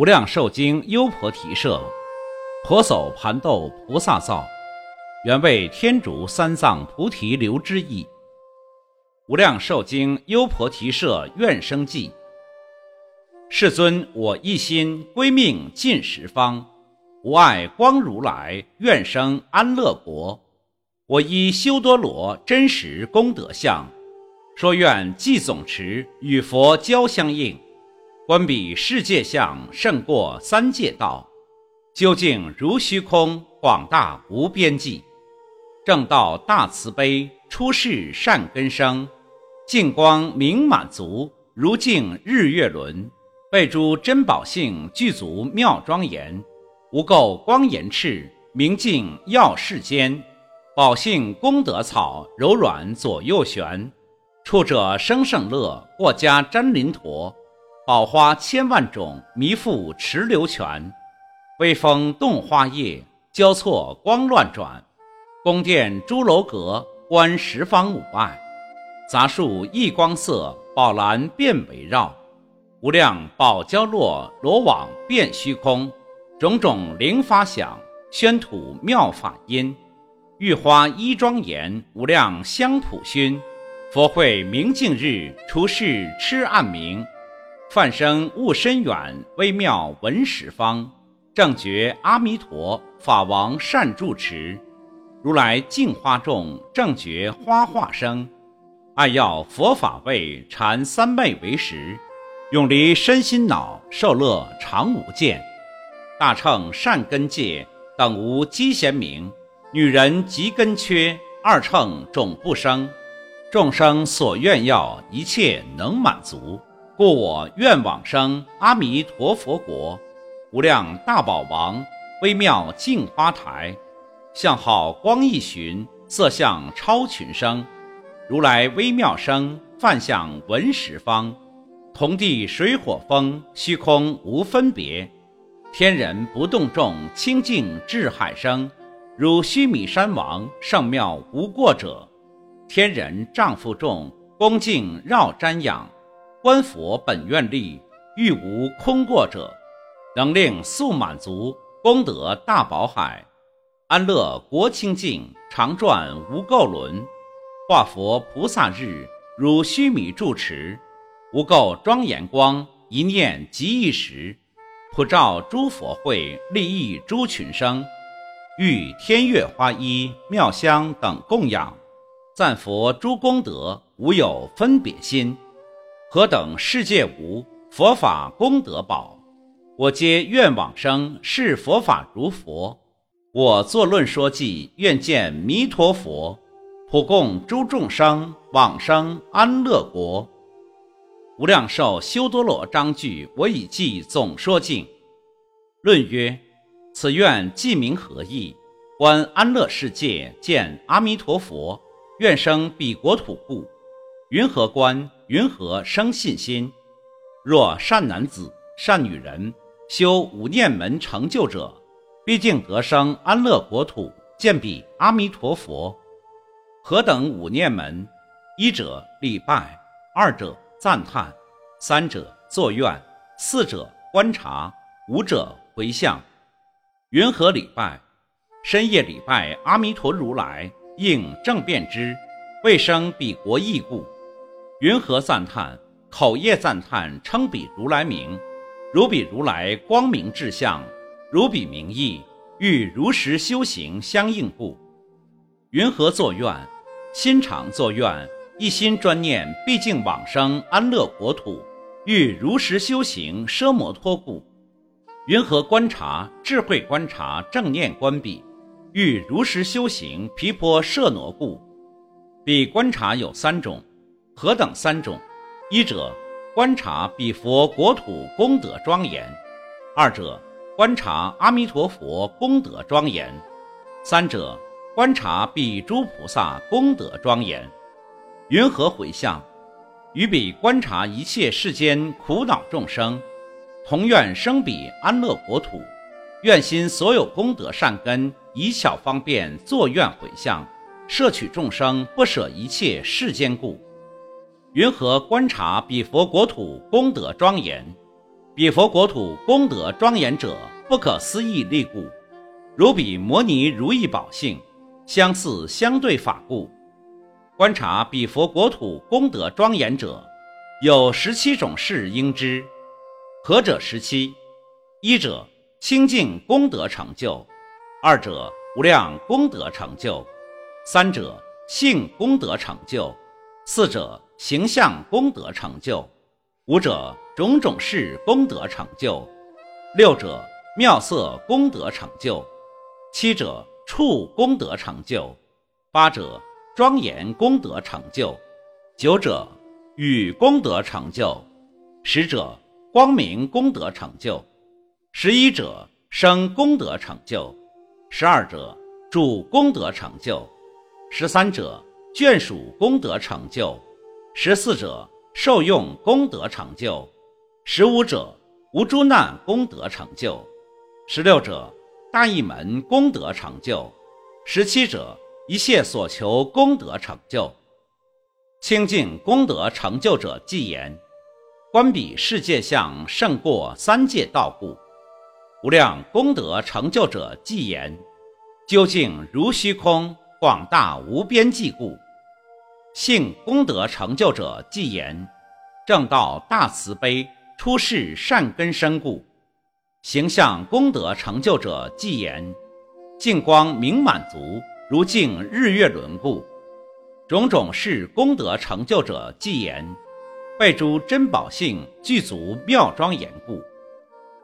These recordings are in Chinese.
无量寿经优婆提舍，婆娑盘豆菩萨造，原为天竺三藏菩提流之意。无量寿经优婆提舍愿生记。世尊，我一心归命尽十方，无碍光如来，愿生安乐国。我依修多罗真实功德相，说愿即总持与佛交相应。观彼世界相胜过三界道，究竟如虚空，广大无边际。正道大慈悲，出世善根生，净光明满足，如镜日月轮。备诸珍宝性具足妙庄严，无垢光严赤，明镜耀世间。宝性功德草，柔软左右旋。触者生胜乐，过家瞻林陀。宝花千万种，弥覆池流泉；微风动花叶，交错光乱转。宫殿朱楼阁，观十方五爱；杂树异光色，宝兰遍围绕。无量宝交落，罗网遍虚空。种种灵发响，宣吐妙法音。玉花衣庄严，无量香普熏。佛会明镜日，除世痴暗明。泛生物深远，微妙闻十方。正觉阿弥陀，法王善住持。如来净花众，正觉花化生。爱要佛法味，禅三昧为食。永离身心恼，受乐常无间。大乘善根界，等无机贤明。女人极根缺，二乘种不生。众生所愿要，一切能满足。故我愿往生阿弥陀佛国，无量大宝王，微妙净花台，相好光一寻，色相超群生，如来微妙声，梵相闻十方，同地水火风，虚空无分别，天人不动众，清净至海生，如须弥山王，圣妙无过者，天人丈夫众，恭敬绕瞻仰。观佛本愿力，欲无空过者，能令速满足功德大宝海，安乐国清净，常转无垢轮。化佛菩萨日，如须弥住持，无垢庄严光，一念即一时，普照诸佛会，利益诸群生。欲天月花衣妙香等供养，赞佛诸功德，无有分别心。何等世界无佛法功德宝，我皆愿往生是佛法如佛。我作论说记，愿见弥陀佛，普供诸众生往生安乐国。无量寿修多罗章句，我已记总说尽。论曰：此愿记名何意？观安乐世界，见阿弥陀佛，愿生彼国土故。云何观？云何生信心？若善男子、善女人修五念门成就者，毕竟得生安乐国土，见彼阿弥陀佛。何等五念门？一者礼拜，二者赞叹，三者作愿，四者观察，五者回向。云何礼拜？深夜礼拜阿弥陀如来，应正遍知，为生彼国义故。云何赞叹？口业赞叹，称彼如来名，如彼如来光明智相，如彼名义，欲如实修行相应故。云何作愿？心常作愿，一心专念，毕竟往生安乐国土，欲如实修行奢摩托故。云何观察？智慧观察，正念观彼，欲如实修行毗婆舍挪故。彼观察有三种。何等三种？一者观察彼佛国土功德庄严；二者观察阿弥陀佛功德庄严；三者观察彼诸菩萨功德庄严。云何回向？于彼观察一切世间苦恼众生，同愿生彼安乐国土，愿心所有功德善根，以巧方便作愿回向，摄取众生不舍一切世间故。云何观察彼佛国土功德庄严？彼佛国土功德庄严者，不可思议力故。如彼摩尼如意宝性，相似相对法故。观察彼佛国土功德庄严者，有十七种事应知。何者十七？一者清净功德成就，二者无量功德成就，三者性功德成就，四者形象功德成就，五者种种事功德成就，六者妙色功德成就。七者处功德成就，八者庄严功德成就，九者与功德成就，十者光明功德成就，十一者生功德成就，十二者主功德成就，十三者眷属功德成就，十四者受用功德成就，十五者无诸难功德成就，十六者。大一门功德成就，十七者一切所求功德成就，清净功德成就者即言：观彼世界相胜过三界道故；无量功德成就者即言：究竟如虚空，广大无边际故；性功德成就者即言：正道大慈悲，出世善根深故。形象功德成就者即言，净光明满足，如镜日月轮故；种种事功德成就者即言，备诸珍宝性具足妙庄严故；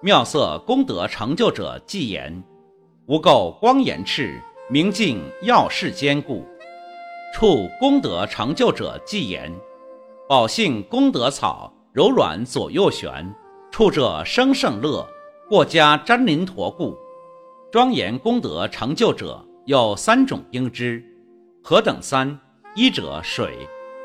妙色功德成就者即言，无垢光严赤，明镜耀世坚固；处功德成就者即言，宝性功德草柔软左右旋，处者生胜乐。过家瞻林陀故，庄严功德成就者有三种应知。何等三？一者水，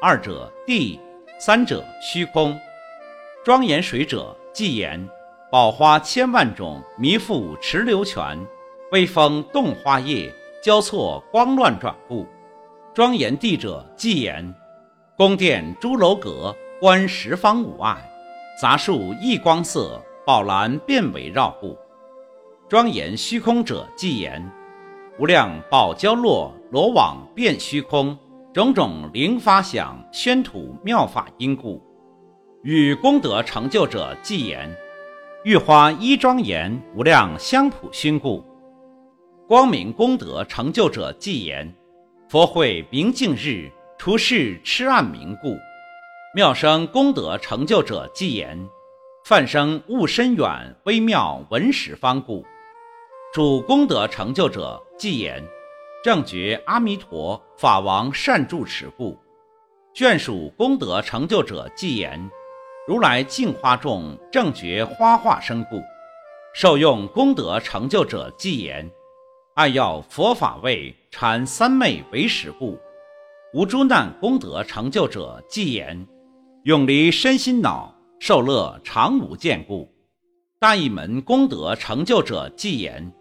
二者地，三者虚空。庄严水者，即言宝花千万种，弥覆池流泉，微风动花叶，交错光乱转故。庄严地者，即言宫殿朱楼阁，观十方无碍，杂树异光色。宝蓝遍围绕故，庄严虚空者，即言无量宝交落罗网遍虚空，种种灵发响宣吐妙法因故。与功德成就者，即言玉花一庄严无量香普熏故。光明功德成就者，即言佛会明镜日，除世痴暗明故。妙生功德成就者，即言。梵生悟深远微妙闻十方故，主功德成就者即言正觉阿弥陀法王善住持故，眷属功德成就者即言如来净花众正觉花化身故，受用功德成就者即言爱要佛法味禅三昧为实故，无诸难功德成就者即言永离身心脑。受乐常无见故，大一门功德成就者即言：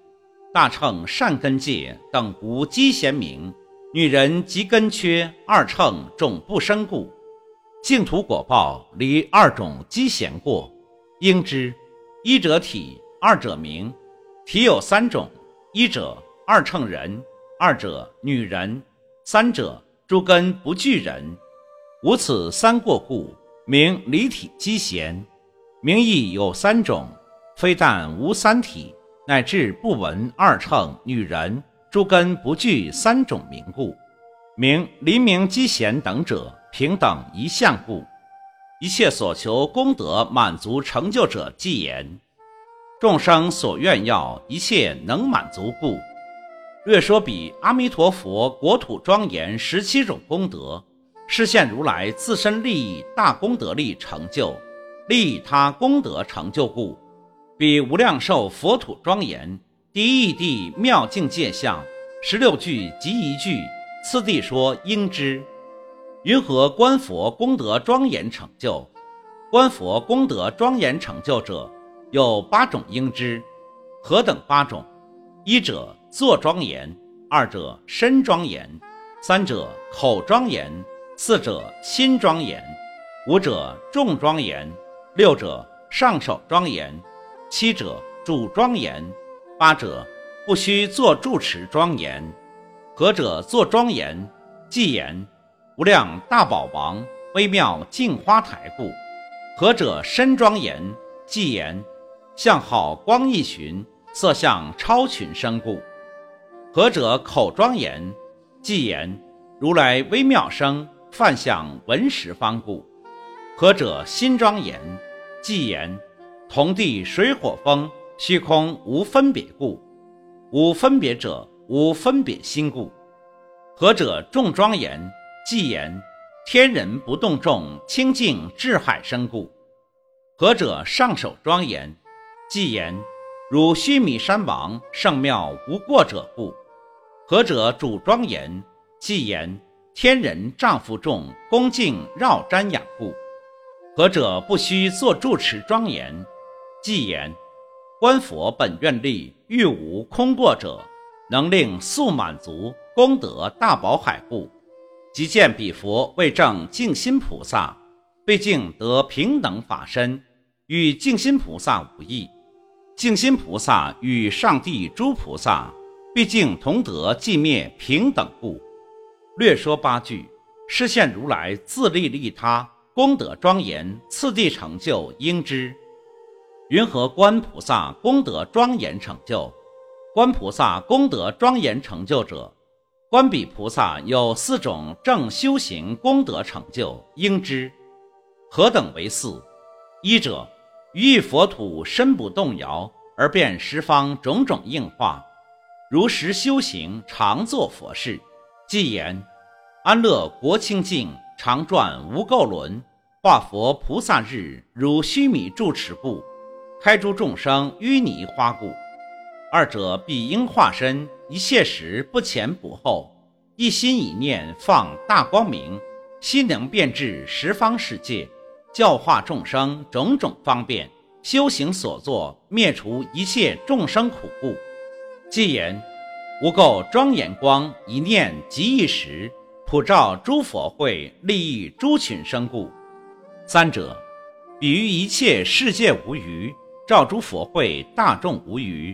大乘善根界等无积贤名，女人及根缺，二乘种不生故。净土果报离二种积贤过，应知一者体，二者名。体有三种：一者二乘人，二者女人，三者诸根不具人。无此三过故。名离体积贤，名义有三种，非但无三体，乃至不闻二乘女人诸根不具三种名故，名离名积贤等者平等一向故，一切所求功德满足成就者即言，众生所愿要一切能满足故。略说比阿弥陀佛国土庄严十七种功德。实现如来自身利益大功德力成就，利他功德成就故，比无量寿佛土庄严，第一地妙境界相，十六句即一句。次第说应知，云何观佛功德庄严成就？观佛功德庄严成就者，有八种应知。何等八种？一者坐庄严，二者身庄严，三者口庄严。四者心庄严，五者众庄严，六者上首庄严；七者主庄严；八者不须作住持庄严。何者作庄严？即言无量大宝王微妙净花台故。何者身庄严？即言相好光一寻，色相超群生故。何者口庄严？即言如来微妙声，梵相闻十方故。何者心庄严？即言同地水火风虚空无分别故。无分别者，无分别心故。何者众庄严？即言天人不动众清净智海生故。何者上首庄严？即言如须弥山王圣妙无过者故。何者主庄严？即言天人丈夫众恭敬绕瞻仰故。何者不须作住持庄严？即言观佛本愿力欲无空过者，能令速满足功德大宝海故。即见彼佛为证净心菩萨，毕竟得平等法身。与净心菩萨无异，净心菩萨与上帝诸菩萨毕竟同德寂灭平等故。略说八句，示现如来自利利他功德庄严，次第成就应知。云何观菩萨功德庄严成就？观菩萨功德庄严成就者，观彼菩萨有四种正修行功德成就，应知。何等为四？一者。于佛土身不动摇，而变十方种种应化，如实修行，常作佛事。即言安乐国清净，常转无垢轮，化佛菩萨日，如须弥住持故，开诸众生淤泥花故。二者必应化身，一切时不前不后，一心一念放大光明，心能变至十方世界。教化众生种种方便，修行所作灭除一切众生苦故。即言无垢庄严光一念即一时，普照诸佛会，利益诸群生故。三者比喻一切世界无余，照诸佛会大众无余，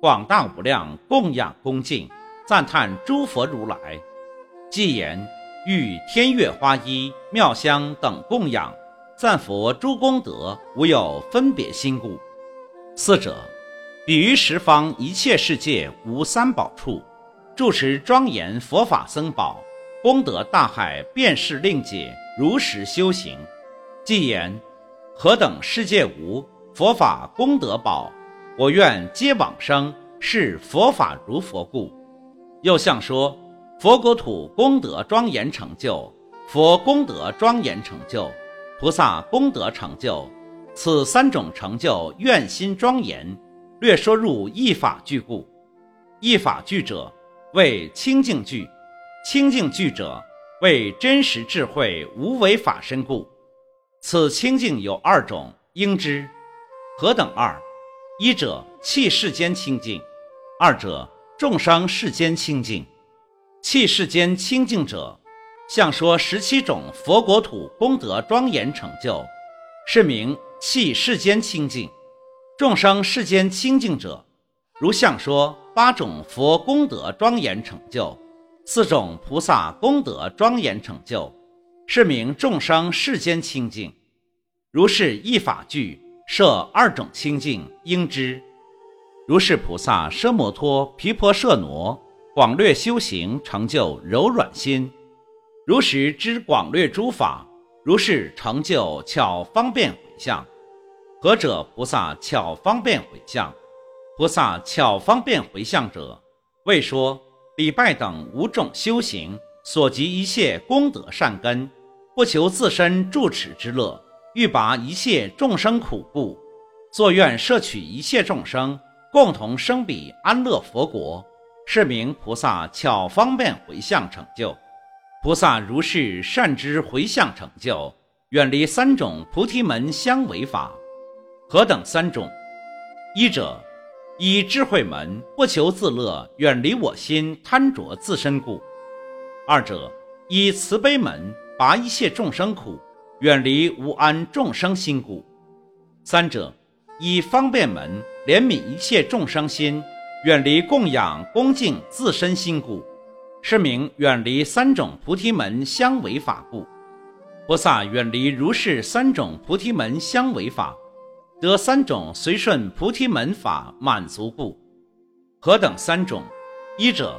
广大无量供养恭敬赞叹诸佛如来。即言欲天月花衣妙香等供养。赞佛诸功德无有分别心故。四者，比于十方一切世界无三宝处，住持庄严佛法僧宝，功德大海遍是令解，如实修行。即言何等世界无佛法功德宝，我愿皆往生，是佛法如佛故。又像说佛国土功德庄严成就，佛功德庄严成就。菩萨功德成就，此三种成就愿心庄严，略说入一法具故。一法具者，为清净具；清净具者，为真实智慧无为法身故。此清净有二种，应知何等二？一者气世间清净，二者众生世间清净。气世间清净者。像说十七种佛国土功德庄严成就，是名弃世间清净；众生世间清净者，如像说八种佛功德庄严成就，四种菩萨功德庄严成就，是名众生世间清净。如是一法具设二种清净，应知。如是菩萨奢摩托毗婆舍那广略修行，成就柔软心。如实知广略诸法，如是成就巧方便回向。何者菩萨巧方便回向？菩萨巧方便回向者，为说礼拜等五种修行所及一切功德善根，不求自身住持之乐，欲拔一切众生苦故，作愿摄取一切众生，共同生彼安乐佛国，是名菩萨巧方便回向成就。菩萨如是善知回向成就，远离三种菩提门相违法。何等三种？一者，以智慧门不求自乐，远离我心贪着自身故；二者，以慈悲门拔一切众生苦，远离无安众生心故；三者，以方便门怜悯一切众生心，远离供养恭敬自身心故，是名远离三种菩提门相违法故。菩萨远离如是三种菩提门相违法，得三种随顺菩提门法满足故。何等三种？一者，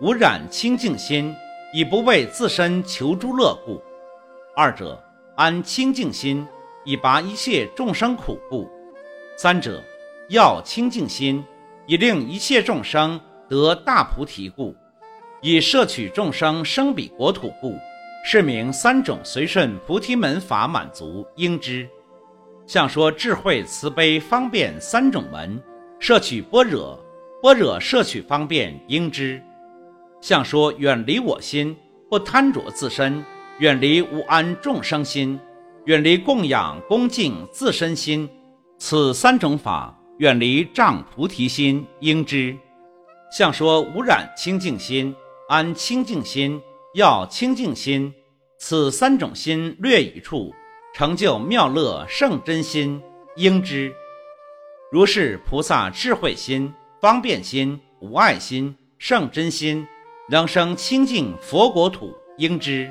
无染清净心，以不为自身求诸乐故；二者，安清净心，以拔一切众生苦故；三者，要清净心，以令一切众生得大菩提故，以摄取众生生彼国土故。是名三种随顺菩提门法满足应知，像说智慧慈悲方便三种门摄取般若，般若摄取方便应知，像说远离我心不贪着自身，远离无安众生心，远离供养恭敬自身心，此三种法远离障菩提心应知，像说无染清净心安清净心。要清净心，此三种心略一处，成就妙乐圣真心，应知。如是菩萨智慧心、方便心、无爱心、圣真心，能生清净佛国土，应知。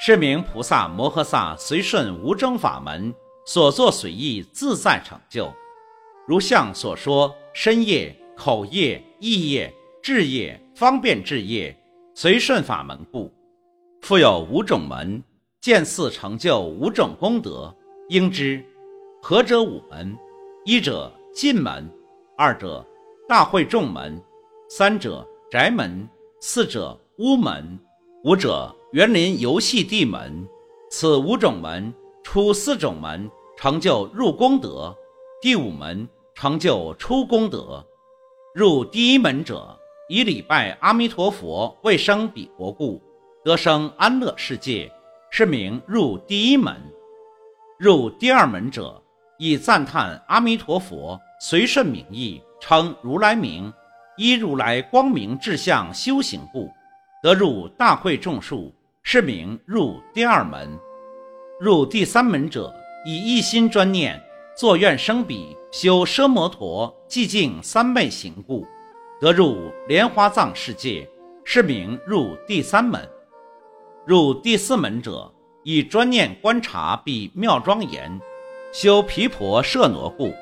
是名菩萨摩诃萨随顺无争法门，所作随意自在成就。如相所说，身业、口业、意业、智业、方便智业。随顺法门故，复有五种门，见四成就五种功德，应知何者五门？一者进门，二者大会众门，三者宅门，四者屋门，五者园林游戏地门。此五种门出四种门，成就入功德；第五门成就出功德。入第一门者。以礼拜阿弥陀佛为生彼国故，得生安乐世界，是名入第一门。入第二门者，以赞叹阿弥陀佛随顺名义，称如来名，依如来光明志向修行故，得入大会众数，是名入第二门。入第三门者，以一心专念，作愿生彼，修奢摩陀寂静三昧行故。得入莲花藏世界，是名入第三门；入第四门者，以专念观察彼妙庄严，修毗婆舍那故，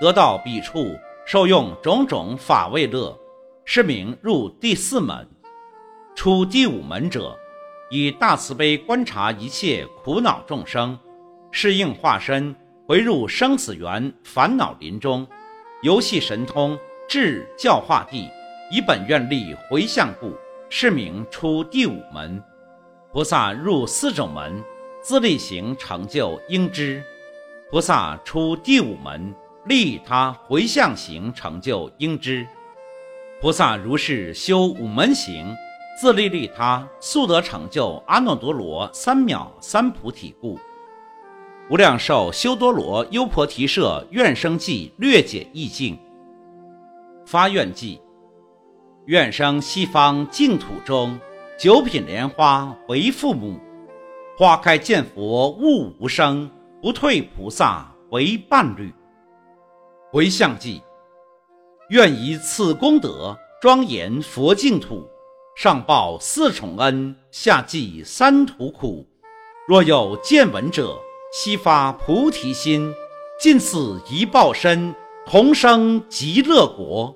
得到彼处受用种种法味乐，是名入第四门；出第五门者，以大慈悲观察一切苦恼众生，适应化身回入生死缘烦恼林中，游戏神通。至教化地，以本愿力回向故，是名出第五门。菩萨入四种门，自力行成就应知。菩萨出第五门，利他回向行成就应知。菩萨如是修五门行，自利利他，速得成就阿耨多罗三藐三菩提故。无量寿修多罗优婆提舍愿生记略解意境。发愿记，愿生西方净土中，九品莲花为父母。花开见佛悟无生，不退菩萨为伴侣。回向记，愿以此功德庄严佛净土，上报四重恩，下济三途苦。若有见闻者，悉发菩提心，尽此一报身，同生极乐国。